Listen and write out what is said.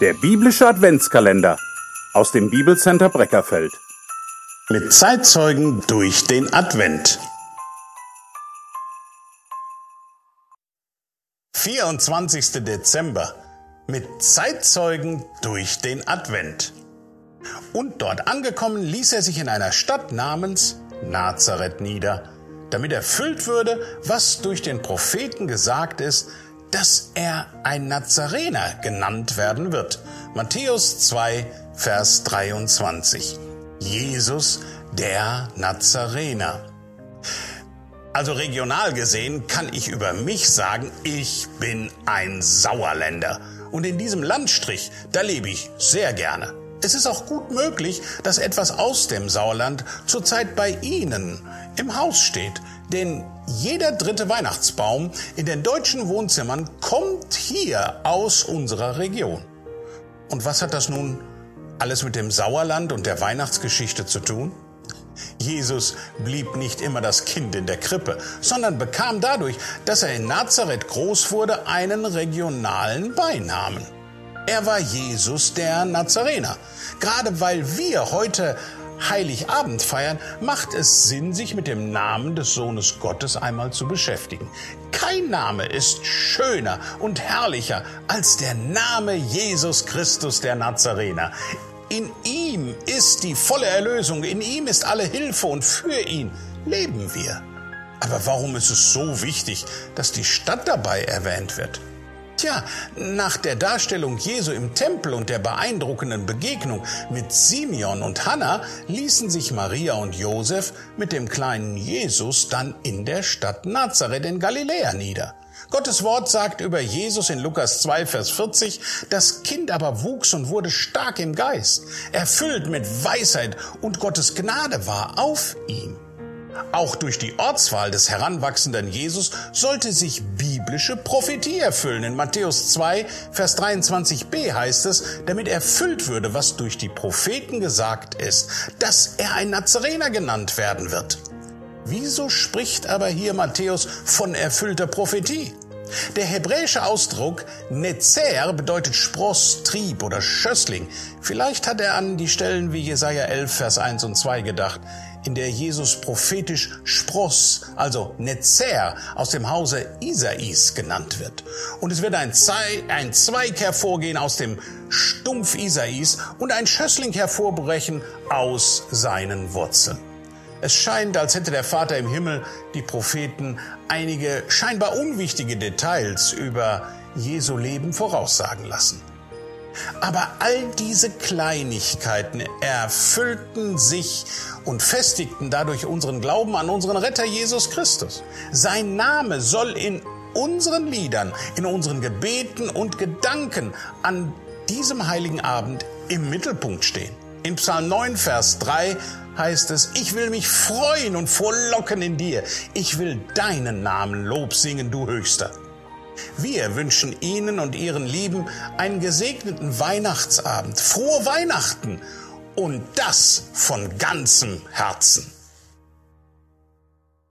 Der biblische Adventskalender aus dem Bibelcenter Breckerfeld. Mit Zeitzeugen durch den Advent. 24. Dezember. Mit Zeitzeugen durch den Advent. Und dort angekommen ließ er sich in einer Stadt namens Nazareth nieder, damit erfüllt würde, was durch den Propheten gesagt ist, dass er ein Nazarener genannt werden wird. Matthäus 2, Vers 23. Jesus, der Nazarener. Also regional gesehen kann ich über mich sagen, ich bin ein Sauerländer. Und in diesem Landstrich, da lebe ich sehr gerne. Es ist auch gut möglich, dass etwas aus dem Sauerland zurzeit bei Ihnen im Haus steht. Denn jeder dritte Weihnachtsbaum in den deutschen Wohnzimmern kommt hier aus unserer Region. Und was hat das nun alles mit dem Sauerland und der Weihnachtsgeschichte zu tun? Jesus blieb nicht immer das Kind in der Krippe, sondern bekam dadurch, dass er in Nazareth groß wurde, einen regionalen Beinamen. Er war Jesus der Nazarener. Gerade weil wir heute Heiligabend feiern, macht es Sinn, sich mit dem Namen des Sohnes Gottes einmal zu beschäftigen. Kein Name ist schöner und herrlicher als der Name Jesus Christus der Nazarener. In ihm ist die volle Erlösung, in ihm ist alle Hilfe und für ihn leben wir. Aber warum ist es so wichtig, dass die Stadt dabei erwähnt wird? Tja, nach der Darstellung Jesu im Tempel und der beeindruckenden Begegnung mit Simeon und Hannah ließen sich Maria und Josef mit dem kleinen Jesus dann in der Stadt Nazareth in Galiläa nieder. Gottes Wort sagt über Jesus in Lukas 2, Vers 40, das Kind aber wuchs und wurde stark im Geist, erfüllt mit Weisheit und Gottes Gnade war auf ihm. Auch durch die Ortswahl des heranwachsenden Jesus sollte sich biblische Prophetie erfüllen. In Matthäus 2, Vers 23b heißt es, damit erfüllt würde, was durch die Propheten gesagt ist, dass er ein Nazarener genannt werden wird. Wieso spricht aber hier Matthäus von erfüllter Prophetie? Der hebräische Ausdruck Netzer bedeutet Spross, Trieb oder Schössling. Vielleicht hat er an die Stellen wie Jesaja 11, Vers 1 und 2 gedacht in der Jesus prophetisch Spross, also Netzer, aus dem Hause Isais genannt wird. Und es wird ein, Zweig hervorgehen aus dem Stumpf Isais und ein Schössling hervorbrechen aus seinen Wurzeln. Es scheint, als hätte der Vater im Himmel die Propheten einige scheinbar unwichtige Details über Jesu Leben voraussagen lassen. Aber all diese Kleinigkeiten erfüllten sich und festigten dadurch unseren Glauben an unseren Retter Jesus Christus. Sein Name soll in unseren Liedern, in unseren Gebeten und Gedanken an diesem heiligen Abend im Mittelpunkt stehen. In Psalm 9, Vers 3 heißt es, ich will mich freuen und frohlocken in dir. Ich will deinen Namen Lob singen, du Höchster. Wir wünschen Ihnen und Ihren Lieben einen gesegneten Weihnachtsabend, frohe Weihnachten und das von ganzem Herzen.